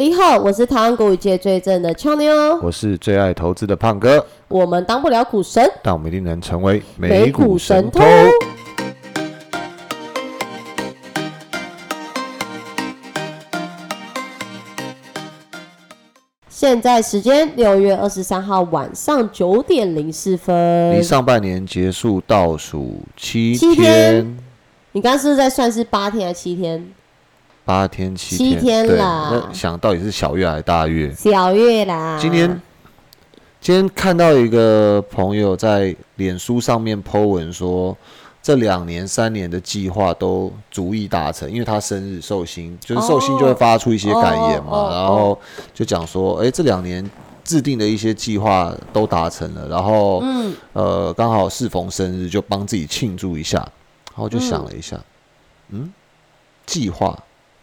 你好，我是台湾股语界最正的俏妞，我是最爱投资的胖哥，我们当不了股神，但我们一定能成为美股神偷。现在时间六月二十三号晚上九点零四分，离上半年结束倒数七七天天，你刚刚是不是在算是八天还是七天？八天七七天对，啦那想到底是小月还是大月？小月啦，今天今天看到一个朋友在脸书上面 po 文说，这两年三年的计划都逐一达成，因为他生日寿星，就是寿星就会发出一些感言嘛，然后就讲说，哎、这两年制定的一些计划都达成了，然后嗯，呃刚好适逢生日，就帮自己庆祝一下，然后就想了一下，嗯，计划，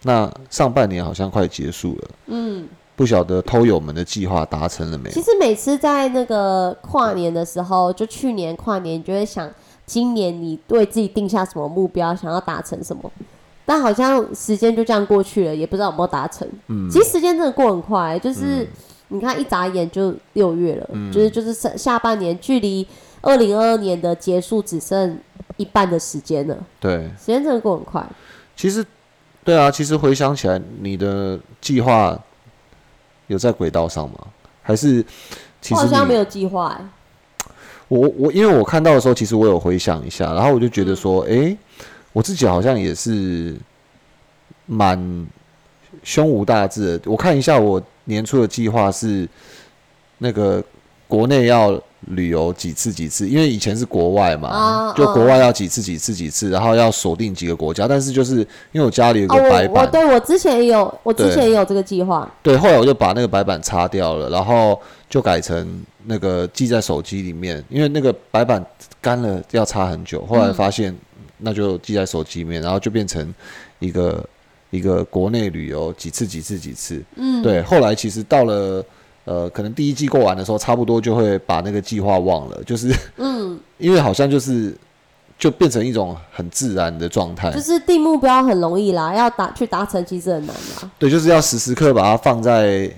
那上半年好像快结束了，嗯，不晓得偷友们的计划达成了没？其实每次在那个跨年的时候，就去年跨年，你就会想，今年你对自己定下什么目标，想要达成什么。但好像时间就这样过去了，也不知道有没有达成。嗯其实时间真的过很快，就是、你看一眨眼就六月了，嗯就是就是下下半年距离二零二二年的结束只剩一半的时间了，对，时间真的过很快。其实，对啊，其实回想起来，你的计划有在轨道上吗？还是其实好像没有计划、欸，我我因为我看到的时候，其实我有回想一下，然后我就觉得说，嗯诶，我自己好像也是蛮胸无大志的。我看一下我年初的计划是那个国内要旅游几次几次，因为以前是国外嘛，啊就国外要几次几次几次，然后要锁定几个国家，但是就是因为我家里有哦，个白板，我我对我之前也有，我之前也有这个计划，对，后来我就把那个白板擦掉了，然后就改成那个记在手机里面，因为那个白板干了要擦很久，后来发现那就记在手机里面，然后就变成一个一个国内旅游几次几次几次，嗯，对，后来其实到了呃可能第一季过完的时候，差不多就会把那个计划忘了，就是嗯，因为好像就是就变成一种很自然的状态就，是定目标很容易啦，要达去达成其实很难啦。对，就是要时时刻把它放在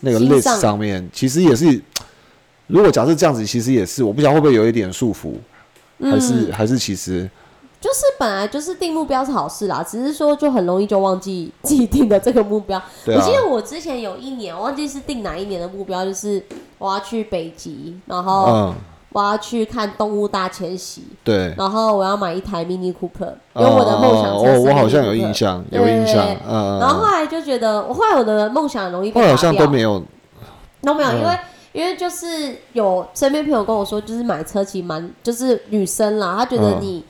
那个 list 上上面。其实也是，如果假设这样子，其实也是，我不晓得会不会有一点束缚，还是、嗯还是其实就是本来就是定目标是好事啦，只是说就很容易就忘记自己定的这个目标。啊。我记，得我之前有一年，我忘记是定哪一年的目标，就是我要去北极，然后嗯，我要去看动物大迁徙，对。然后我要买一台 Mini Cooper，因为我的梦想是我我好像有印象，有印象对，嗯，然后后来就觉得，我后来我的梦想很容易被后来好打掉。像都没有，都没有，嗯。因为因为就是有身边朋友跟我说，就是买车其实蛮就是女生啦，她觉得嗯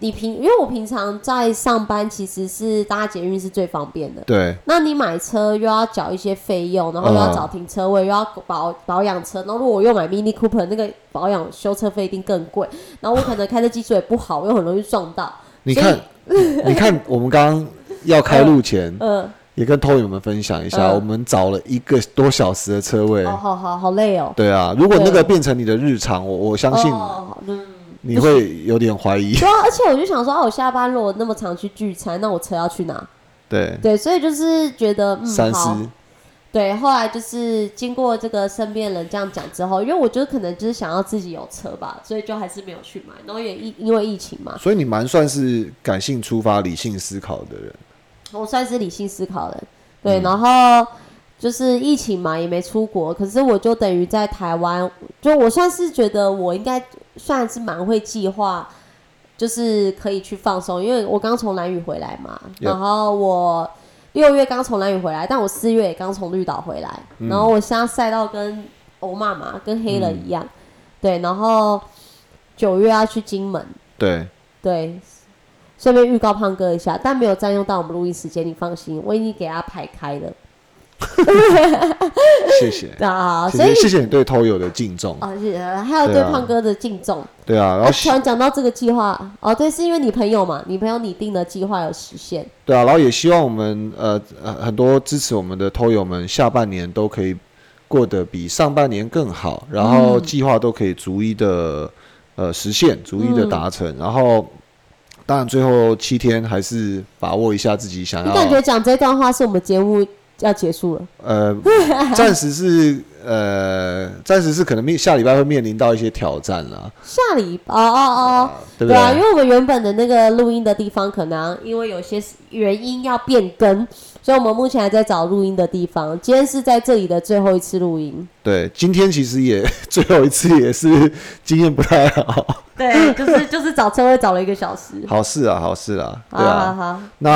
你、平，因为我平常在上班其实是搭捷运是最方便的。对那你买车又要缴一些费用，然后又要嗯找停车位，又要保保养车，然后如果我又买 Mini Cooper，那个保养修车费一定更贵，然后我可能开的技术也不好，又很容易撞到。你看，你看，我们刚刚要开路前，嗯，也跟偷友们分享一下，嗯我们找了一个多小时的车位哦，，好好好累哦。对啊，如果那对个变成你的日常，我我相信哦，嗯。你会有点怀疑，对啊，而且我就想说，啊，我下班如果那么常去聚餐，那我车要去哪？对，对，所以就是觉得，嗯，三好思，对，后来就是经过这个身边人这样讲之后，因为我觉得可能就是想要自己有车吧，所以就还是没有去买。然后也疫因为疫情嘛，所以你蛮算是感性出发、理性思考的人。我算是理性思考的，对，然后就是疫情嘛，也没出国，可是我就等于在台湾，就我算是觉得我应该算是蛮会计划，就是可以去放松，因为我刚从蓝屿回来嘛，然后我六月刚从蓝屿回来，但我四月也刚从绿岛回来，嗯。然后我现在晒到跟欧妈妈跟黑了一样，对，然后九月要去金门，对，对，顺便预告胖哥一下，但没有占用到我们录音时间，你放心，我已经给他排开了。谢谢，啊，谢所以谢谢谢你对偷友的敬重。啊，谢谢还有对胖哥的敬重。对啊，然啊，后突然讲到这个计划，哦，对，是因为你朋友嘛，你朋友拟定的计划有实现。对啊，然后也希望我们呃呃很多支持我们的偷友们，下半年都可以过得比上半年更好，然后计划都可以逐一的呃实现，逐一的达成，然后。当然，最后七天还是把握一下自己想要。你感觉讲这段话是我们节目要结束了。呃，暂时是呃，暂时是可能面下礼拜会面临到一些挑战啦，下礼哦哦哦，对不对啊，因对？为我们原本的那个录音的地方，可能因为有些原因要变更，所以我们目前还在找录音的地方。今天是在这里的最后一次录音。对，今天其实也最后一次也是经验不太好，对，就是就是找车位找了一个小时。好事啊，好事啊，对好好啊。好，那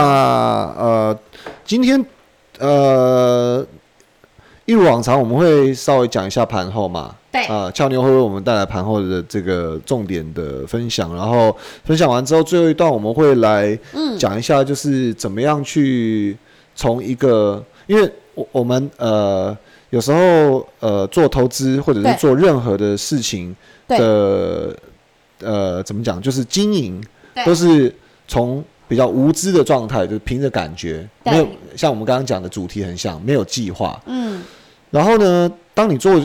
呃，今天呃，一如往常，我们会稍微讲一下盘后嘛。对。呃，俏妞会为我们带来盘后的这个重点的分享，然后分享完之后，最后一段我们会来嗯。讲一下，就是怎么样去从一个，因为我我们呃有时候呃做投资或者是做任何的事情对的呃怎么讲，就是经营对。都是从比较无知的状态，就是凭着感觉，没有像我们刚刚讲的主题很像，没有计划。嗯，然后呢，当你做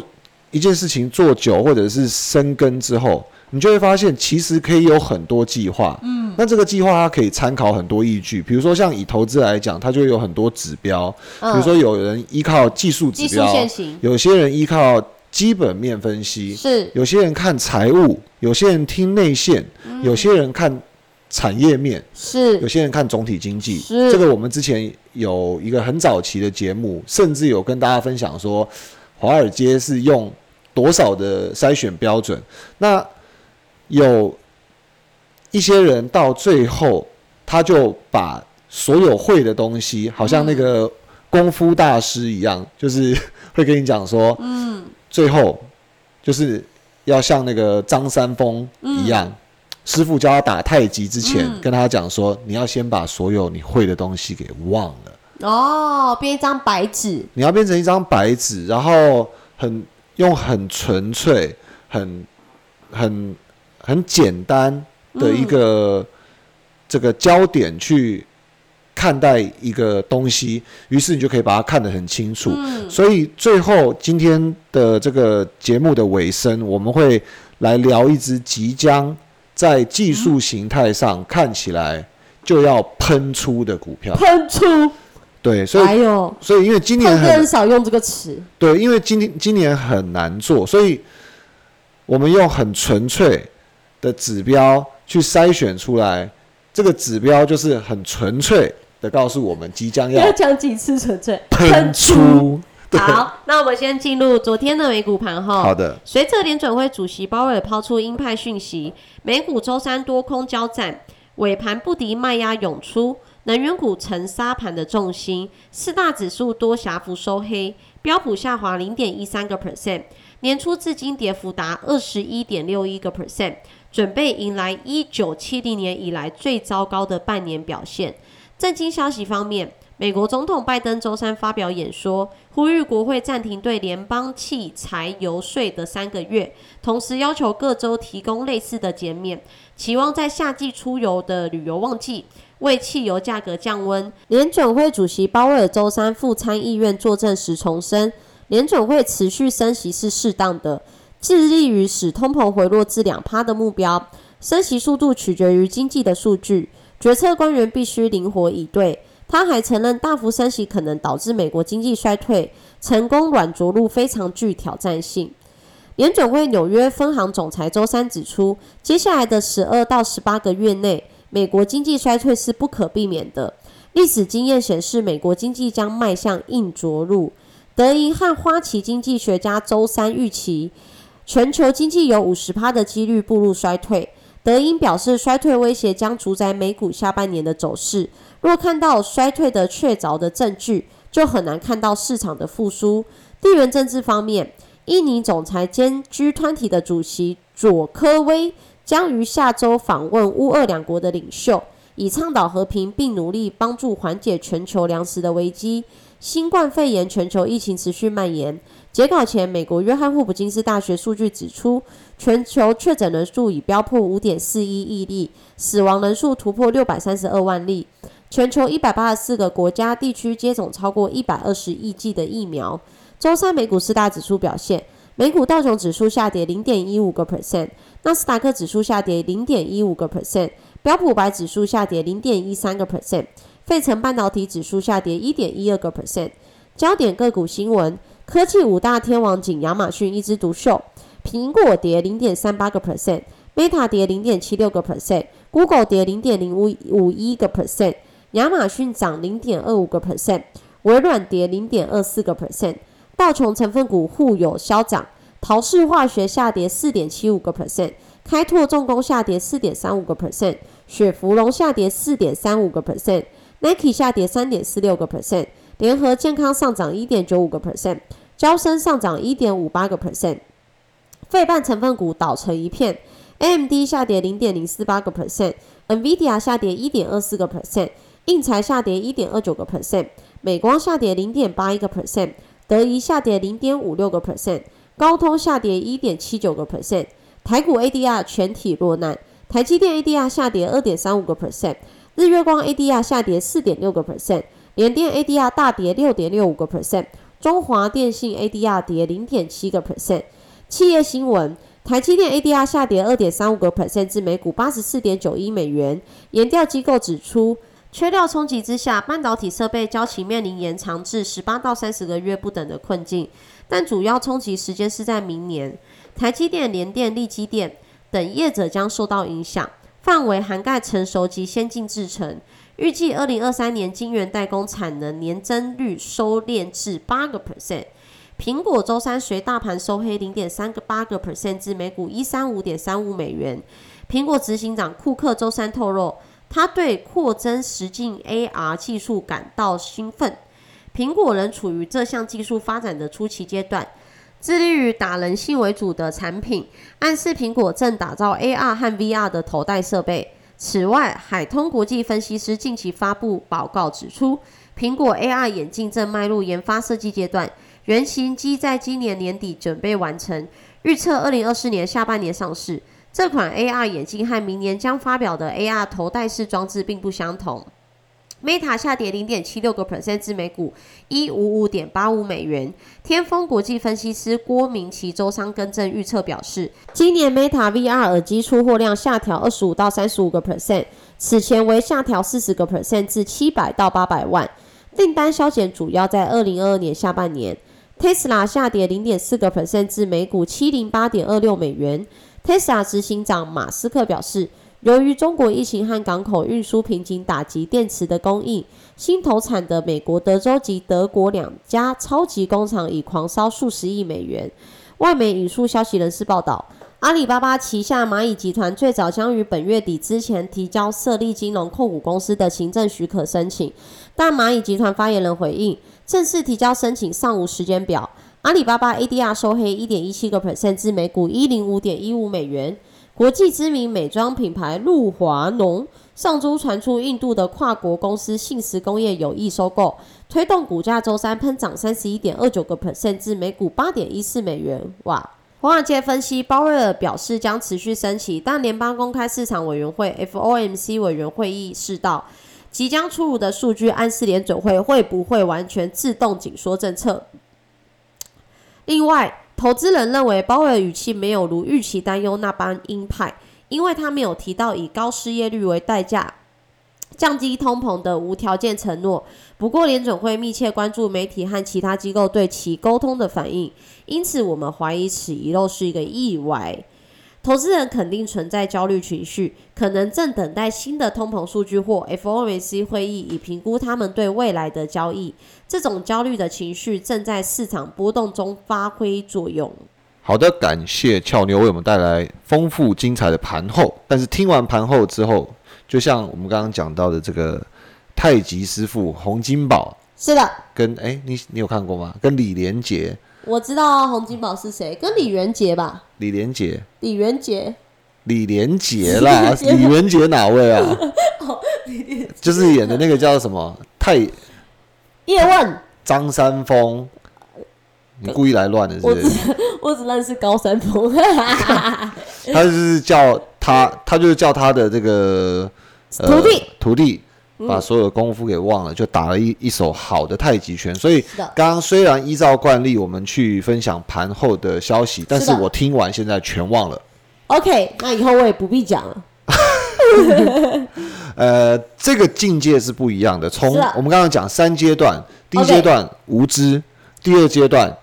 一件事情做久或者是深耕之后，你就会发现其实可以有很多计划。嗯，那这个计划它可以参考很多依据，比如说像以投资来讲，它就有很多指标，嗯。比如说有人依靠技术指标，有些人依靠基本面分析，是有些人看财务，有些人听内线，嗯有些人看产业面是，有些人看总体经济。是这个我们之前有一个很早期的节目，甚至有跟大家分享说，华尔街是用多少的筛选标准。那有一些人到最后，他就把所有会的东西，好像那个功夫大师一样，就是会跟你讲说，嗯，最后就是要像那个张三丰一样。师傅教他打太极之前，嗯。跟他讲说：“你要先把所有你会的东西给忘了，哦，编一张白纸，你要变成一张白纸，然后很用很纯粹、很很很简单的一个、这个焦点去看待一个东西，于是你就可以把它看得很清楚。所以最后今天的这个节目的尾声，我们会来聊一只即将在技术形态上看起来就要喷出的股票。喷出，对，所以还有所以因为今年很很少用这个词，对，因为今年今年很难做，所以我们用很纯粹的指标去筛选出来，这个指标就是很纯粹的告诉我们即将要要讲几次纯粹喷出。对，好，那我们先进入昨天的美股盘后。好的，随着联准会主席鲍威尔抛出鹰派讯息，美股周三多空交战，尾盘不敌卖压涌出，能源股成沙盘的重心，四大指数多狭幅收黑，标普下滑零点一三个 percent，年初至今跌幅达二十一点六一个 percent，准备迎来一九七零年以来最糟糕的半年表现。震惊消息方面，美国总统拜登周三发表演说，呼吁国会暂停对联邦汽柴油税的三个月，同时要求各州提供类似的减免，期望在夏季出游的旅游旺季为汽油价格降温。联准会主席鲍威尔周三赴参议院作证时重申，联准会持续升息是适当的，致力于使通膨回落至两趴的目标。升息速度取决于经济的数据，决策官员必须灵活以对。他还承认，大幅升息可能导致美国经济衰退，成功软着陆非常具挑战性。联准会纽约分行总裁周三指出，接下来的十二到十八个月内，美国经济衰退是不可避免的。历史经验显示，美国经济将迈向硬着陆。德银和花旗经济学家周三预期，全球经济有五十趴的几率步入衰退。德银表示，衰退威胁将主宰美股下半年的走势。若看到衰退的确凿的证据，就很难看到市场的复苏。地缘政治方面，印尼总裁兼 G 团体的主席佐科威将于下周访问乌俄两国的领袖，以倡导和平，并努力帮助缓解全球粮食的危机。新冠肺炎全球疫情持续蔓延。截稿前，美国约翰霍普金斯大学数据指出，全球确诊人数已飙破五点四一亿例，死亡人数突破六百三十二万例。全球一百八十四个国家地区接种超过一百二十亿剂的疫苗。周三美股四大指数表现，美股道琼指数下跌零点一五个 percent，纳斯达克指数下跌零点一五个 percent，标普白指数下跌零点一三个 percent，费城半导体指数下跌一点一二个 percent。焦点个股新闻：科技五大天王仅亚马逊一枝独秀，苹果跌零点三八个 percent，Meta 跌零点七六个 percent，Google 跌零点零五五一个 percent，亚马逊涨零点二五个 percent，微软跌零点二四个 percent。道琼成分股互有消涨，陶氏化学下跌四点七五个 percent，开拓重工下跌四点三五个 percent，雪芙蓉下跌四点三五个 percent，Nike 下跌三点四六个 percent。联合健康上涨一点九五个 percent，招生上涨一点五八个 percent，费半成分股倒成一片，AMD 下跌零点零四八个 percent，NVIDIA 下跌一点二四个 percent，印材下跌一点二九个 percent，美光下跌零点八一个 percent，德仪下跌零点五六个 percent，高通下跌一点七九个 percent，台股 ADR 全体落难，台积电 ADR 下跌二点三五个 percent，日月光 ADR 下跌四点六个 percent。联电 ADR 大跌六点六五个 percent，中华电信 ADR 跌零点七个 percent。企业新闻：台积电 ADR 下跌二点三五个 percent 至每股八十四点九一美元。研调机构指出，缺料冲击之下，半导体设备交期面临延长至十八到三十个月不等的困境，但主要冲击时间是在明年。台积电、联电、力基电等业者将受到影响，范围涵盖成熟及先进制程。预计二零二三年晶圆代工产能年增率收敛至八个 percent。苹果周三随大盘收黑零点三个八个 percent 至每股一三五点三五美元。苹果执行长库克周三透露，他对扩增实境 AR 技术感到兴奋。苹果仍处于这项技术发展的初期阶段，致力于打人性为主的产品，暗示苹果正打造 AR 和 VR 的头戴设备。此外，海通国际分析师近期发布报告指出，苹果 AR 眼镜正迈入研发设计阶段，原型机在今年年底准备完成，预测二零二四年下半年上市。这款 AR 眼镜和明年将发表的 AR 头戴式装置并不相同。Meta 下跌零点七六个 percent 至每股一五五点八五美元。天风国际分析师郭明奇周三更正预测表示，今年 Meta VR 耳机出货量下调二十五到三十五个 percent，此前为下调四十个 percent 至七百到八百万。订单削减主要在二零二二年下半年。Tesla 下跌零点四个 percent 至每股七零八点二六美元。Tesla 执行长马斯克表示。由于中国疫情和港口运输瓶颈打击电池的供应，新投产的美国德州及德国两家超级工厂已狂烧数十亿美元。外媒引述消息人士报道，阿里巴巴旗下蚂蚁集团最早将于本月底之前提交设立金融控股公司的行政许可申请，但蚂蚁集团发言人回应，正式提交申请尚无时间表。阿里巴巴 ADR 收黑一点一七个 percent 至每股一零五点一五美元。国际知名美妆品牌露华浓上周传出印度的跨国公司信实工业有意收购，推动股价周三喷涨三十一点二九个 percent 至每股八点一四美元。哇！华尔街分析，鲍威尔表示将持续升息，但联邦公开市场委员会 FOMC 委员会议示道，即将出炉的数据暗示联准会会不会完全自动紧缩政策。另外。投资人认为鲍威尔语气没有如预期担忧那般鹰派，因为他没有提到以高失业率为代价降低通膨的无条件承诺。不过，联准会密切关注媒体和其他机构对其沟通的反应，因此我们怀疑此遗漏是一个意外。投资人肯定存在焦虑情绪，可能正等待新的通膨数据或 FOMC 会议以评估他们对未来的交易。这种焦虑的情绪正在市场波动中发挥作用。好的，感谢俏妞为我们带来丰富精彩的盘后。但是听完盘后之后，就像我们刚刚讲到的这个太极师傅洪金宝，是的，跟哎你你有看过吗？跟李连杰。我知道洪金宝是谁，跟李元杰吧？李连杰，李元杰，李连杰啦，李元杰哪位啊？就是演的那个叫什么太叶问，张三丰，你故意来乱的，是不是？我只 认识高山峰，他就是叫他，他就是叫他的这个徒弟，徒弟。把所有的功夫给忘了，就打了一一手好的太极拳。所以刚刚虽然依照惯例我们去分享盘后的消息，但是我听完现在全忘了。OK，那以后我也不必讲了。呃，这个境界是不一样的。从我们刚刚讲三阶段，第一阶段无知，第二阶段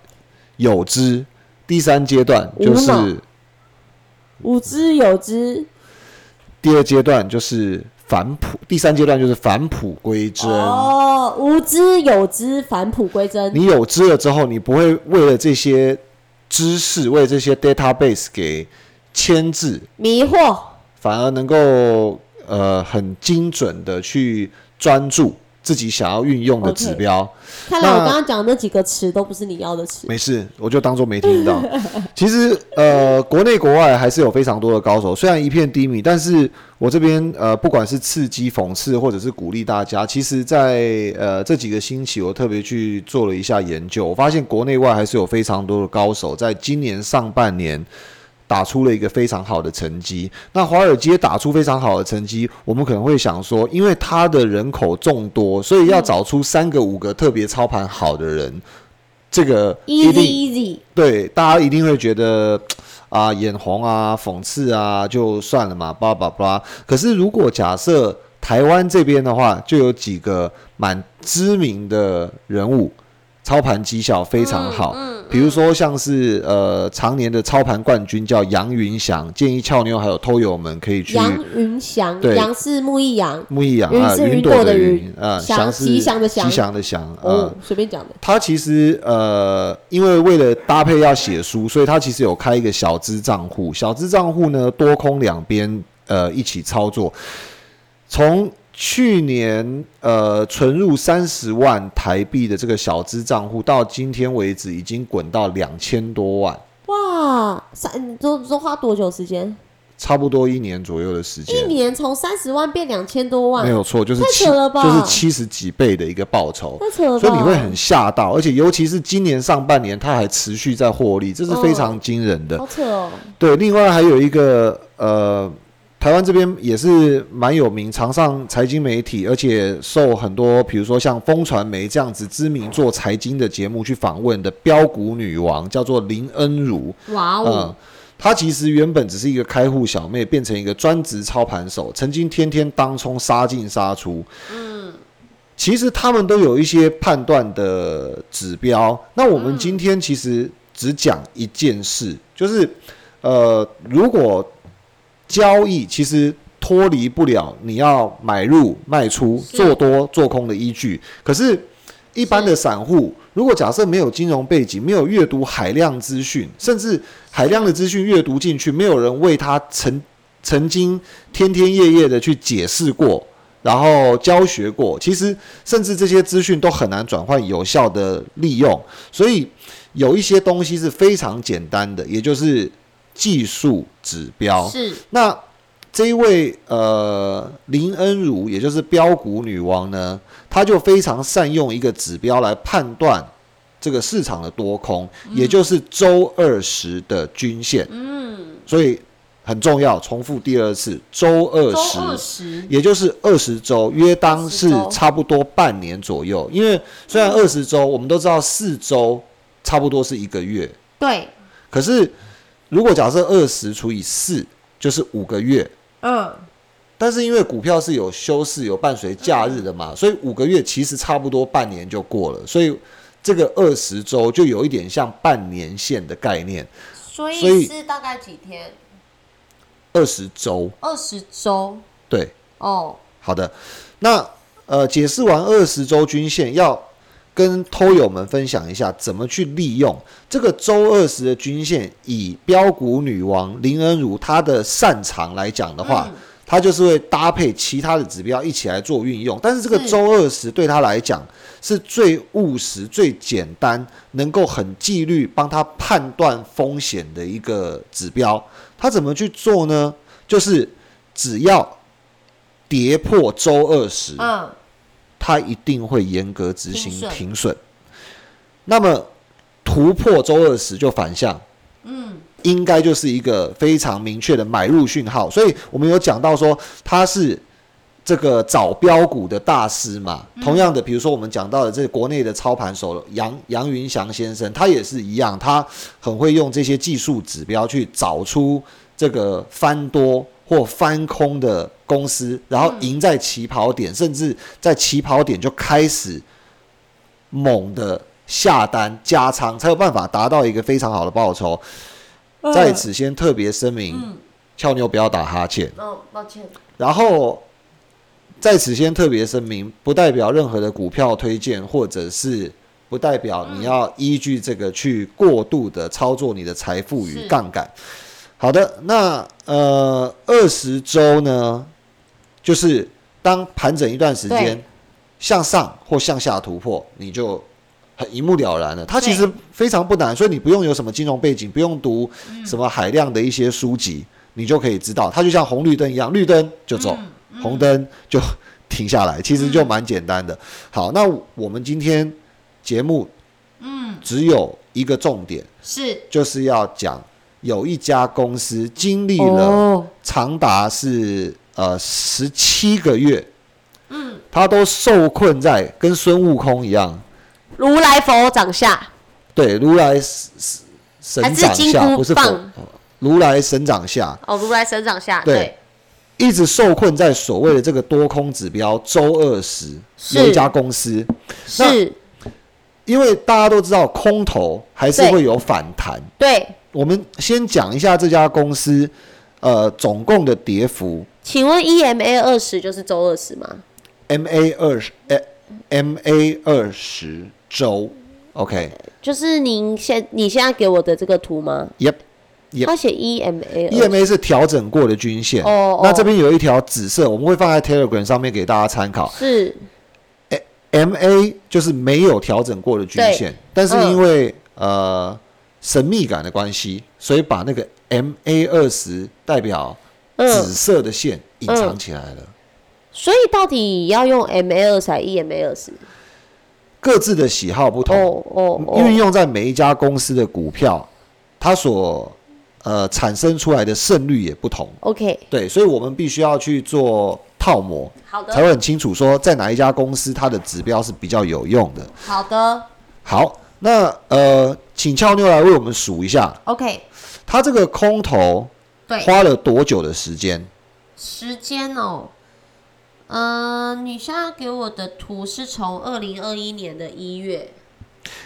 有知，第三阶段就是无知有知，第二阶段就是返璞，第三阶段就是返璞归真。哦，无知有知，返璞归真。你有知了之后，你不会为了这些知识，为了这些 database 给牵制，迷惑，反而能够呃很精准的去专注自己想要运用的指标。看来我刚刚讲的那几个词都不是你要的词。没事，我就当做没听到。其实呃，国内国外还是有非常多的高手，虽然一片低迷，但是我这边呃，不管是刺激、讽刺，或者是鼓励大家，其实在呃这几个星期，我特别去做了一下研究，我发现国内外还是有非常多的高手，在今年上半年。打出了一个非常好的成绩。那华尔街打出非常好的成绩，我们可能会想说，因为它的人口众多，所以要找出三个、五个特别操盘好的人，这个一 Easy 定 easy，对，大家一定会觉得啊眼红啊、讽刺啊，就算了嘛，巴拉巴拉。可是如果假设台湾这边的话，就有几个蛮知名的人物，操盘绩效非常好。比如说像是呃常年的操盘冠军叫杨云翔，建议俏妞还有偷友们可以去杨云翔，对杨是木易杨，木易杨啊，云朵的云云啊，祥祥是吉祥的祥吉祥的祥啊。哦，随便讲的。他其实呃，因为为了搭配要写书，所以他其实有开一个小资账户。小资账户呢，多空两边呃一起操作。从去年呃存入三十万台币的这个小资账户，到今天为止已经滚到两千多万，哇，三都都花多久时间？差不多一年左右的时间一。年从三十万变两千多万，没有错，就是太七扯了吧就是七十几倍的一个报酬。太扯了吧？所以你会很吓到，而且尤其是今年上半年，它还持续在获利，这是非常惊人的。好扯哦。对，另外还有一个呃，台湾这边也是蛮有名，常上财经媒体，而且受很多比如说像风传媒这样子知名做财经的节目去访问的标股女王，叫做林恩如。嗯哇哦，，她其实原本只是一个开户小妹，变成一个专职操盘手，曾经天天当冲杀进杀出。嗯，其实他们都有一些判断的指标。那我们今天其实只讲一件事，就是呃，如果交易其实脱离不了你要买入、卖出、做多、做空的依据，可是。一般的散户，如果假设没有金融背景，没有阅读海量资讯，甚至海量的资讯阅读进去，没有人为他曾曾经天天夜夜的去解释过，然后教学过，其实甚至这些资讯都很难转换有效的利用。所以有一些东西是非常简单的，也就是技术指标。是那这一位呃林恩如，也就是标股女王呢，她就非常善用一个指标来判断这个市场的多空，也就是周二十的均线。嗯，所以很重要，重复第二次，周二十。也就是二十周，约当是差不多半年左右。因为虽然二十周，我们都知道四周差不多是一个月，对，可是如果假设二十除以四就是五个月，嗯，但是因为股票是有休市、有伴随假日的嘛，所以五个月其实差不多半年就过了，所以这个二十周就有一点像半年线的概念。所所以是大概几天？二十周，二十周？对，哦，好的。那呃，解释完二十周均线，要跟偷友们分享一下怎么去利用这个周二十的均线。以标股女王林恩如她的擅长来讲的话，嗯她就是会搭配其他的指标一起来做运用。但是这个周二十对她来讲是最务实、最简单，能够很纪律帮她判断风险的一个指标。她怎么去做呢？就是只要跌破周二十，嗯，它一定会严格执行停损停损。那么突破周二十就反向，嗯，应该就是一个非常明确的买入讯号。所以我们有讲到说他是这个找标股的大师嘛。同样的，比如说我们讲到的这个国内的操盘手杨杨云祥先生，他也是一样，他很会用这些技术指标去找出这个翻多或翻空的公司，然后赢在起跑点，甚至在起跑点就开始猛的下单加仓，才有办法达到一个非常好的报酬。在此先特别声明，俏妞不要打哈欠。哦，抱歉。然后在此先特别声明，不代表任何的股票推荐，或者是不代表你要依据这个去过度的操作你的财富与杠杆。好的，那呃二十周呢，就是当盘整一段时间，向上或向下突破，你就很一目了然了。它其实非常不难，所以你不用有什么金融背景，不用读什么海量的一些书籍，你就可以知道，它就像红绿灯一样，绿灯就走，红灯就停下来，其实就蛮简单的。好，那我们今天节目，嗯，只有一个重点，是。就是要讲有一家公司经历了哦，长达是呃十七个月，嗯，他都受困在跟孙悟空一样，如来佛掌下，对，如来神神掌下，不是佛，如来神掌下，哦，如来神掌下，对。对，一直受困在所谓的这个多空指标周二十，有一家公司，是，因为大家都知道空头还是会有反弹，对。我们先讲一下这家公司，呃，总共的跌幅。请问 EMA 二十就是周二十吗？，MA 二十，呃，MA 二十周，OK，就是您现你现在给我的这个图吗？Yep Yep 它写 EMA，EMA 是调整过的均线，哦哦那这边有一条紫色，我们会放在 Telegram 上面给大家参考。是。MA 就是没有调整过的均线，但是因为、呃神秘感的关系，所以把那个 MA 二十代表紫嗯，色的线隐藏起来了。所以到底要用 MA 二十还是 EMA 二十？各自的喜好不同，哦哦哦，运用在每一家公司的股票，它所呃产生出来的胜率也不同。OK，对，所以我们必须要去做套模，好的，才会很清楚说在哪一家公司它的指标是比较有用的。好的好，那呃，请俏妞来为我们数一下，，OK，它这个空头对，花了多久的时间？时间哦，嗯、你现在给我的图是从二零二一年的一月，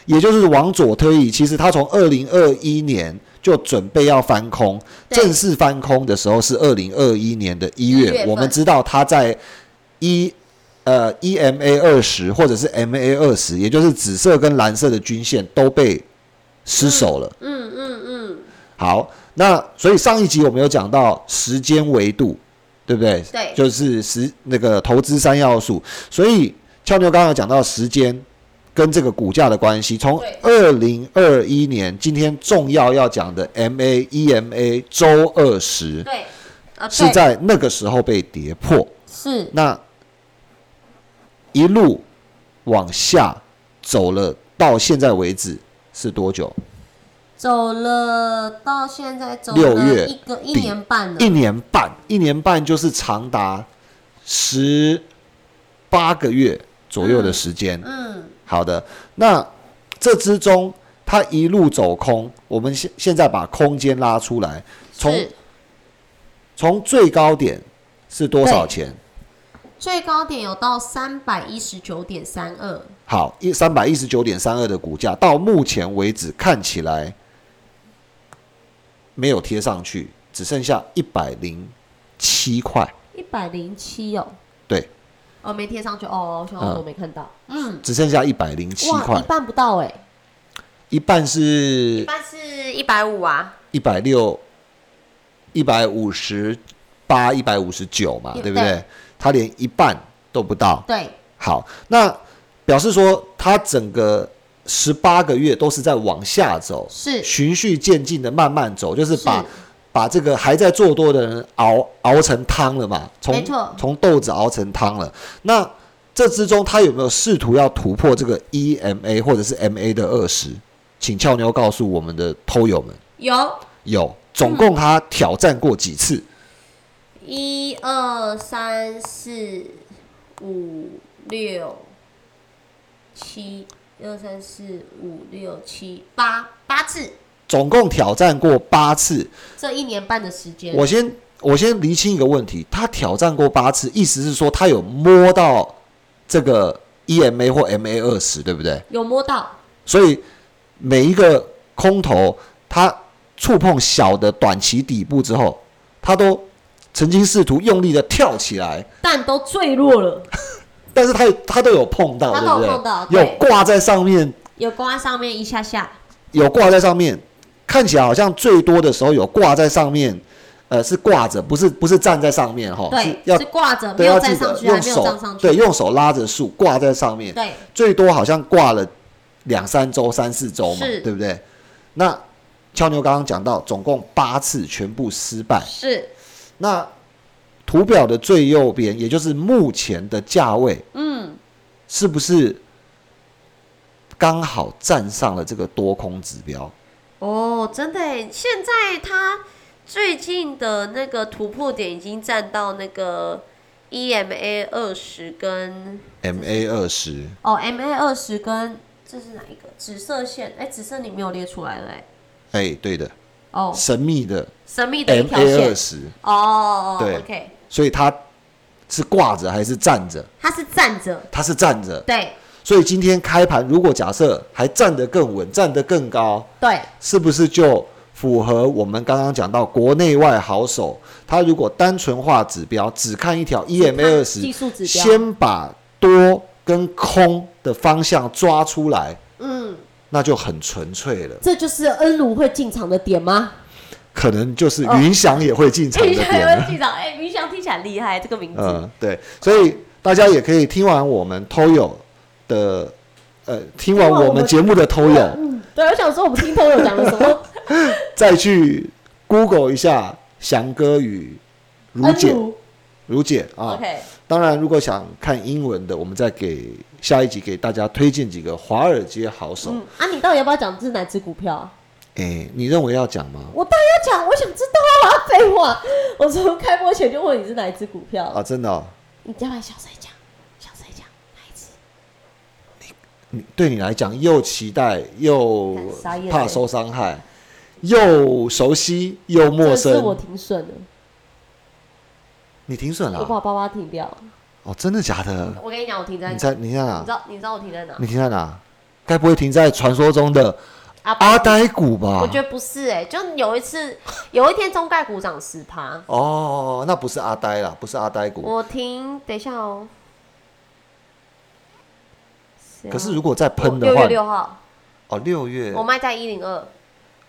也就是往左推移，其实他从二零二一年就准备要翻空，对。正式翻空的时候是二零二一年的一月。一月份。我们知道它在一呃 EMA 二十或者是 MA 二十，也就是紫色跟蓝色的均线都被失手了。嗯嗯嗯，好，那所以上一集我们有讲到时间维度，对不对？对。就是时那个投资三要素。所以俏妞刚刚有讲到时间跟这个股价的关系，从对。二零二一年今天重要要讲的 MA EMA 周二十对，呃，是在那个时候被跌破，是。那一路往下走了，到现在为止是多久？走了到现在走了六月一个一年半了一，年半，一年半就是长达十八个月左右的时间。嗯，好的，那这之中它一路走空，我们现现在把空间拉出来，从从最高点是多少钱？最高点有到三百一十九点三二，好，一三百一十九点三二的股价，到目前为止看起来没有贴上去，只剩下一百零七块。一百零七哦，对，哦没贴上去哦，我想嗯。我没看到，嗯，只剩下一百零七哇，块一，半不到哎，一半是一半是一百五啊，一百六、一百五十八、一百五十九嘛，对对不对？它连一半都不到。对，好，那表示说它整个十八个月都是在往下走，是循序渐进的慢慢走，就是把是把这个还在做多的人熬熬成汤了嘛，从从豆子熬成汤了。那这之中，他有没有试图要突破这个 EMA 或者是 MA 的二十？请俏妞告诉我们的偷友们，有有总共他挑战过几次？一二三四五六七，一二三四五六七八八次，总共挑战过八次。这一年半的时间，我先我先厘清一个问题，他挑战过八次，意思是说他有摸到这个 EMA 或 MA 二十，对不对？有摸到，所以每一个空头，他触碰小的短期底部之后，他都曾经试图用力的跳起来，但都坠落了，但是他他都有碰到，它对不对？都有碰到有对挂在上面，有挂在上面一下下，有挂在上面，看起来好像最多的时候有挂在上面，呃，是挂着，不是不是站在上面哈，是对，要是挂着，没，有站上去，还用手没有站上去，对，用手拉着树挂在上面，对，最多好像挂了两三周、三四周嘛，对不对？那俏妞刚刚讲到，总共八次全部失败。是，那图表的最右边，也就是目前的价位，嗯，是不是刚好站上了这个多空指标？哦，真的耶，现在它最近的那个突破点已经站到那个 EMA 二十跟 MA 二十，哦 MA 二十跟这是哪一个？紫色线，哎，紫色你没有列出来了哎，哎，对的，哦，神秘的神秘的一条线，十，哦哦对。哦，OK，所以他是挂着还是站着？他是站着，他是站着，对所以今天开盘，如果假设还站得更稳，站得更高，对，是不是就符合我们刚刚讲到国内外好手？他如果单纯化指标，只看一条 EMA 二技十，术指标，先把多跟空的方向抓出来，嗯，那就很纯粹了。这就是恩卢会进场的点吗？可能就是云翔也会进场的云翔点了。会进场，哎，云翔听起来厉害，这个名字，嗯，对，所以大家也可以听完我们偷友的，呃，听完我们节目的偷友，嗯，对，我想说我们听偷友讲了什么？再去 Google 一下翔哥与如姐如姐啊。，OK，当然，如果想看英文的，我们再给下一集给大家推荐几个华尔街好手。嗯，啊，你到底要不要讲这是哪只股票啊？哎、你认为要讲吗？我当然要讲，我想知道啊，废话，我从开播前就问你是哪一只股票，啊，真的、哦，你叫来小声讲？小声讲，哪一只？你对你来讲又期待又怕欸受伤害，又熟悉又陌生是我生。停损了，你停损了啊、我把爸爸停掉。哦，真的假的？我跟你讲，我停在你哪？在你在哪你知？道你知道我停在哪？你停在哪？该不会停在传说中的阿阿呆股吧？我觉得不是哎、就有一次，有一天中概股涨十趴，哦，那不是阿呆啦，不是阿呆股。我停，等一下哦。啊。可是如果再喷的六话，月六号，哦，六月。我卖在一零二，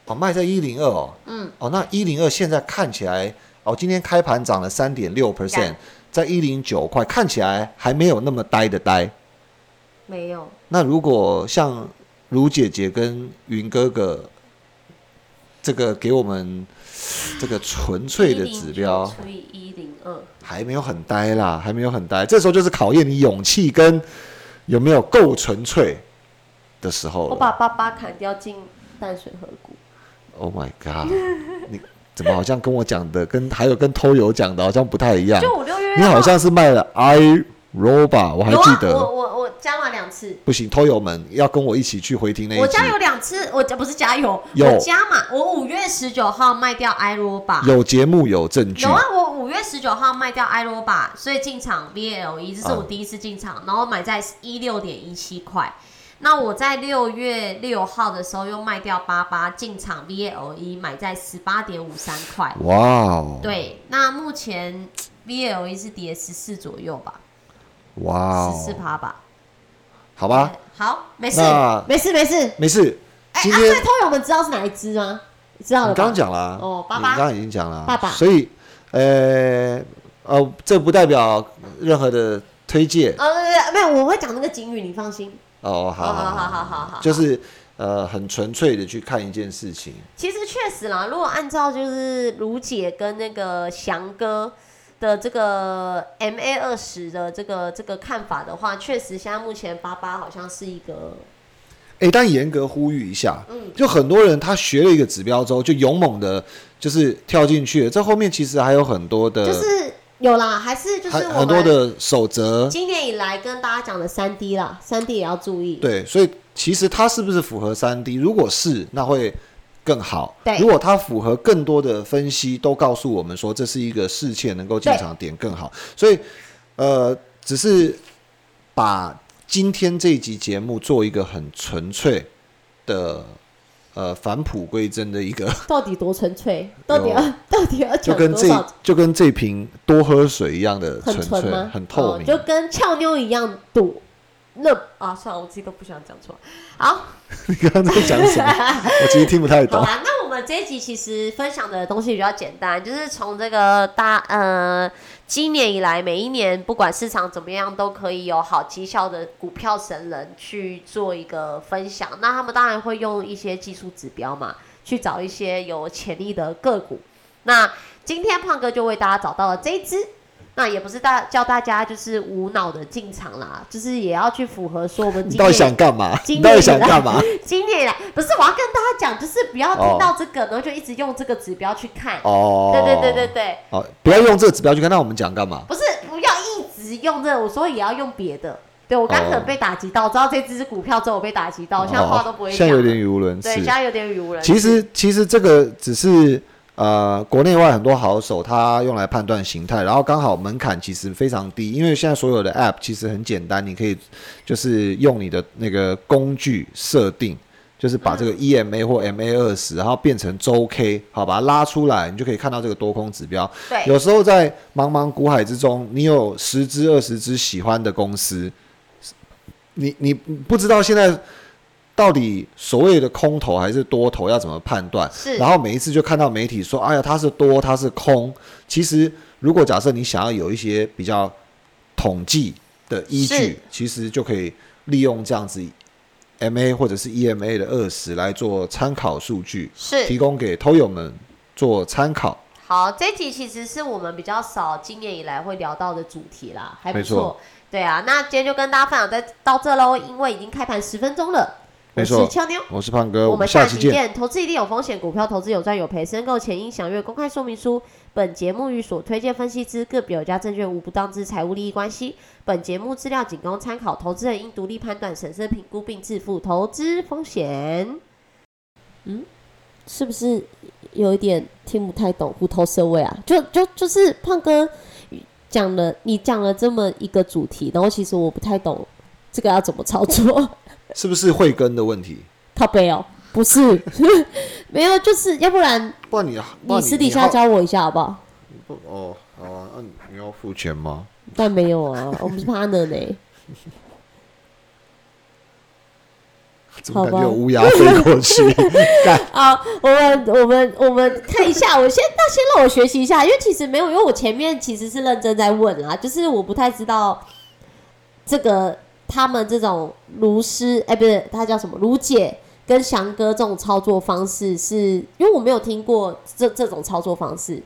哦卖在一零二哦，嗯，哦那一零二现在看起来哦，今天开盘涨了三点六 percent，在一零九块，看起来还没有那么呆的呆。没有，那如果像如姐姐跟云哥哥，这个给我们这个纯粹的指标，除以一零二，还没有很呆啦，还没有很呆。这时候就是考验你勇气跟有没有够纯粹的时候了。我把八八砍掉进淡水河谷。Oh my god！你怎么好像跟我讲的，跟还有跟偷油讲的好像不太一样？就五六月你好像是卖了 i Roba，我还记得。我我我加码两次。不行，偷友们要跟我一起去回听那一集。我加油两次，我不是加油，有我加码。我五月十九号卖掉埃罗巴，有节目有证据有。啊，我五月十九号卖掉埃罗巴，所以进场 VLE，这是我啊第一次进场，然后买在一六点一七块。那我在六月六号的时候又卖掉八八，进场 VLE 买在十八点五三块。哇哦！对，那目前 VLE 是跌十四左右吧，哇十四哦！趴吧。好吧，好，没事，没事，没事。没事。哎，今天啊所以偷友我们知道是哪一只吗？知道了刚刚讲了啊哦爸爸你刚刚已经讲了啊，爸爸所以，呃呃，这不代表任何的推荐呃，没有，我会讲那个警语，你放心。哦。好好好好好好好就是呃，很纯粹的去看一件事情。其实确实啦，如果按照就是卢姐跟那个翔哥的这个 MA 二十的这个这个看法的话，确实现在目前八八好像是一个哎、但严格呼吁一下，嗯就很多人他学了一个指标之后，就勇猛的，就是跳进去了。这后面其实还有很多的，就是有啦，还是就是很多的守则。今年以来跟大家讲的三 D 啦，三 D 也要注意。对，所以其实它是不是符合三 D？如果是，那会更好。对如果它符合更多的分析，都告诉我们说这是一个事件能够进场点更好。所以，呃，只是把今天这一集节目做一个很纯粹的。呃，返璞归真的一个，到底多纯粹？到底要 到底要就跟这？就跟这瓶多喝水一样的纯粹很透明。哦就跟俏妞一样赌。那啊，算了，我自己都不想讲出来。好，你刚刚在讲什么？我其实听不太懂。好啦，那我们这一集其实分享的东西比较简单，就是从这个大呃今年以来，每一年不管市场怎么样，都可以有好绩效的股票神人去做一个分享。那他们当然会用一些技术指标嘛，去找一些有潜力的个股。那今天胖哥就为大家找到了这一支。那也不是大叫大家就是无脑的进场啦，就是也要去符合说我们你到底想干嘛？到底想干嘛？今年来，不是我要跟大家讲，就是不要听到这个，然后就一直用这个指标去看。哦，对对对对对，哦，不要用这个指标去看。那我们讲干嘛？不是不要一直用这个，我说也要用别的。对我刚可能被打击到，知道这只股票之后我被打击到，现在话都不会讲。哦现在有点语无伦次对，次现。在有点语无伦次。其实其实这个只是呃国内外很多好手他用来判断形态，然后刚好门槛其实非常低，因为现在所有的 App 其实很简单，你可以就是用你的那个工具设定。就是把这个 EMA 或 MA 二十，然后变成周 K，好，把它拉出来，你就可以看到这个多空指标。对有时候在茫茫股海之中，你有十只、二十只喜欢的公司，你你不知道现在到底所谓的空头还是多头要怎么判断？是然后每一次就看到媒体说：“哎呀，它是多，它是空。”其实，如果假设你想要有一些比较统计的依是据，其实就可以利用这样子 MA 或者是 EMA 的二十来做参考数据，是提供给偷友们做参考。好，这一集其实是我们比较少今年以来会聊到的主题啦，还不错。对啊，那今天就跟大家分享在到这喽，因为已经开盘十分钟了。没错我是俏妞。我是胖哥，我我们们下期见。期见。投资一定有风险，股票投资有赚有赔，申购前应详阅公开说明书。本节目与所推荐分析之个别有价证券无不当之财务利益关系。本节目资料仅供参考，投资人应独立判断、审慎评估并自负投资风险。嗯，是不是有一点听不太懂虎头蛇尾啊？就就就是胖哥讲了，你讲了这么一个主题，然后其实我不太懂这个要怎么操作。是不是慧根的问题？靠背哦，不是，没有，就是要不然不然你不然你私底下教我一下好不好？不哦好啊，那你你要付钱吗？但没有啊，我们是 partner 呢。怎么感好吧觉有乌鸦飞过去？干好，我们我们我们看一下，我先那先让我学习一下，因为其实没有，因为我前面其实是认真在问啊，就是我不太知道这个他们这种卢师，哎、不是他叫什么卢姐跟翔哥这种操作方式是，因为我没有听过这这种操作方式。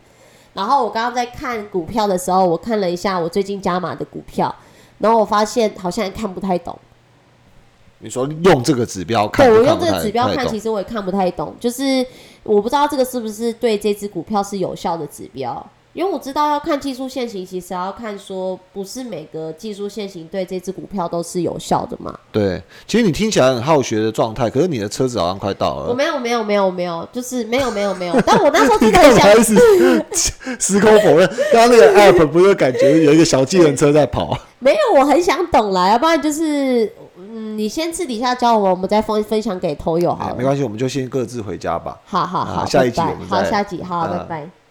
然后我刚刚在看股票的时候，我看了一下我最近加码的股票，然后我发现好像也看不太懂。你说用这个指标看，对我用这个指标看，其实我也看不太懂，就是我不知道这个是不是对这只股票是有效的指标，因为我知道要看技术线型，其实要看说不是每个技术线型对这只股票都是有效的嘛。对，其实你听起来很好学的状态，可是你的车子好像快到了。我没有没有没有没有，就是没有没有没有，但我那时候真你的很想干嘛一直矢口否认？刚刚那个 app 不是感觉有一个小计程车在跑？没有，我很想懂啦，要不然就是嗯，你先私底下教我们，我们再分分享给投友好没关系，我们就先各自回家吧。好好好，啊下一集好，我们再下集好，呃拜拜。